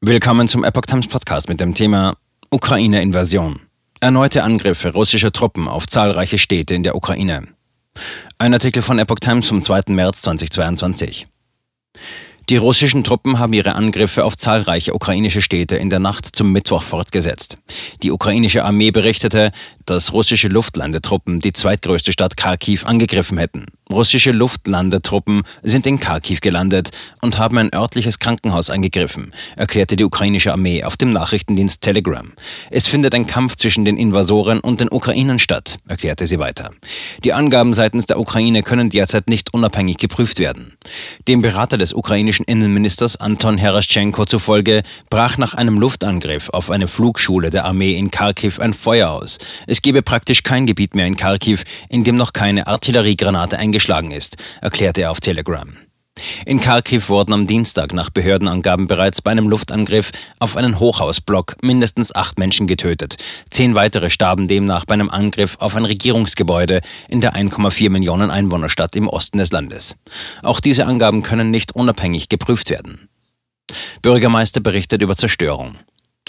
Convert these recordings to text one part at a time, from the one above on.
Willkommen zum Epoch Times Podcast mit dem Thema Ukraine-Invasion. Erneute Angriffe russischer Truppen auf zahlreiche Städte in der Ukraine. Ein Artikel von Epoch Times vom 2. März 2022. Die russischen Truppen haben ihre Angriffe auf zahlreiche ukrainische Städte in der Nacht zum Mittwoch fortgesetzt. Die ukrainische Armee berichtete, dass russische Luftlandetruppen die zweitgrößte Stadt Kharkiv angegriffen hätten. Russische Luftlandetruppen sind in Kharkiv gelandet und haben ein örtliches Krankenhaus angegriffen, erklärte die ukrainische Armee auf dem Nachrichtendienst Telegram. Es findet ein Kampf zwischen den Invasoren und den Ukrainern statt, erklärte sie weiter. Die Angaben seitens der Ukraine können derzeit nicht unabhängig geprüft werden. Dem Berater des ukrainischen Innenministers Anton Heraschenko zufolge brach nach einem Luftangriff auf eine Flugschule der Armee in Kharkiv ein Feuer aus. Es gebe praktisch kein Gebiet mehr in Kharkiv, in dem noch keine Artilleriegranate eingeschlagen eingeschlagen ist, erklärte er auf Telegram. In Kharkiv wurden am Dienstag nach Behördenangaben bereits bei einem Luftangriff auf einen Hochhausblock mindestens acht Menschen getötet. Zehn weitere starben demnach bei einem Angriff auf ein Regierungsgebäude in der 1,4 Millionen Einwohnerstadt im Osten des Landes. Auch diese Angaben können nicht unabhängig geprüft werden. Bürgermeister berichtet über Zerstörung.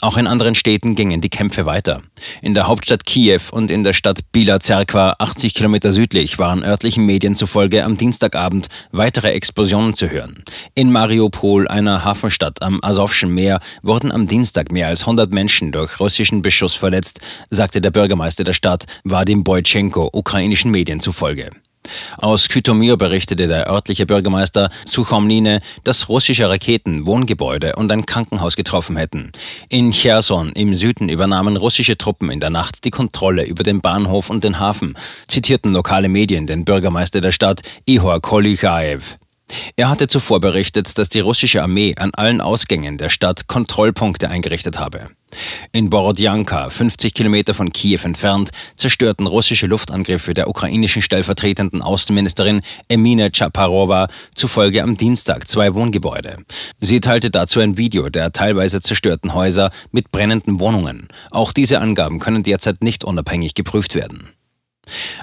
Auch in anderen Städten gingen die Kämpfe weiter. In der Hauptstadt Kiew und in der Stadt Bila Zerkwa, 80 Kilometer südlich, waren örtlichen Medien zufolge am Dienstagabend weitere Explosionen zu hören. In Mariupol, einer Hafenstadt am Asowschen Meer, wurden am Dienstag mehr als 100 Menschen durch russischen Beschuss verletzt, sagte der Bürgermeister der Stadt, Vadim Boytschenko, ukrainischen Medien zufolge. Aus Kytomir berichtete der örtliche Bürgermeister Suchomline, dass russische Raketen Wohngebäude und ein Krankenhaus getroffen hätten. In Cherson im Süden übernahmen russische Truppen in der Nacht die Kontrolle über den Bahnhof und den Hafen, zitierten lokale Medien den Bürgermeister der Stadt Ihor Kolychaev. Er hatte zuvor berichtet, dass die russische Armee an allen Ausgängen der Stadt Kontrollpunkte eingerichtet habe. In Borodjanka, 50 Kilometer von Kiew entfernt, zerstörten russische Luftangriffe der ukrainischen stellvertretenden Außenministerin Emine Chaparova zufolge am Dienstag zwei Wohngebäude. Sie teilte dazu ein Video der teilweise zerstörten Häuser mit brennenden Wohnungen. Auch diese Angaben können derzeit nicht unabhängig geprüft werden.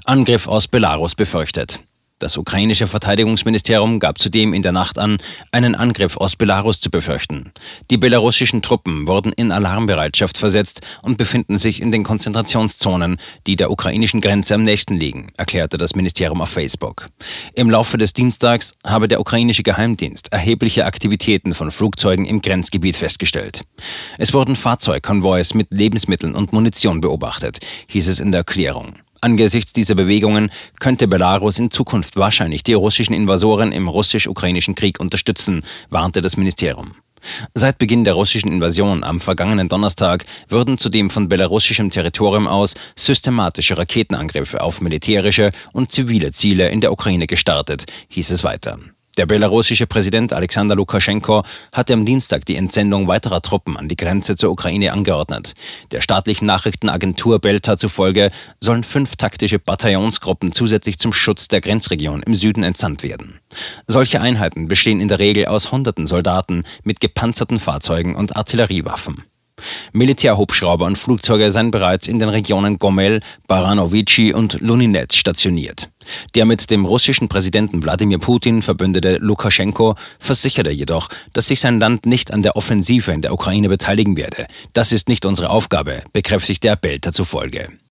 Angriff aus Belarus befürchtet. Das ukrainische Verteidigungsministerium gab zudem in der Nacht an, einen Angriff aus Belarus zu befürchten. Die belarussischen Truppen wurden in Alarmbereitschaft versetzt und befinden sich in den Konzentrationszonen, die der ukrainischen Grenze am nächsten liegen, erklärte das Ministerium auf Facebook. Im Laufe des Dienstags habe der ukrainische Geheimdienst erhebliche Aktivitäten von Flugzeugen im Grenzgebiet festgestellt. Es wurden Fahrzeugkonvois mit Lebensmitteln und Munition beobachtet, hieß es in der Erklärung. Angesichts dieser Bewegungen könnte Belarus in Zukunft wahrscheinlich die russischen Invasoren im russisch-ukrainischen Krieg unterstützen, warnte das Ministerium. Seit Beginn der russischen Invasion am vergangenen Donnerstag wurden zudem von belarussischem Territorium aus systematische Raketenangriffe auf militärische und zivile Ziele in der Ukraine gestartet, hieß es weiter. Der belarussische Präsident Alexander Lukaschenko hatte am Dienstag die Entsendung weiterer Truppen an die Grenze zur Ukraine angeordnet. Der staatlichen Nachrichtenagentur Belta zufolge sollen fünf taktische Bataillonsgruppen zusätzlich zum Schutz der Grenzregion im Süden entsandt werden. Solche Einheiten bestehen in der Regel aus hunderten Soldaten mit gepanzerten Fahrzeugen und Artilleriewaffen. Militärhubschrauber und Flugzeuge seien bereits in den Regionen Gomel, Baranovici und Luninets stationiert. Der mit dem russischen Präsidenten Wladimir Putin verbündete Lukaschenko versicherte jedoch, dass sich sein Land nicht an der Offensive in der Ukraine beteiligen werde. Das ist nicht unsere Aufgabe, bekräftigte er Belter zufolge.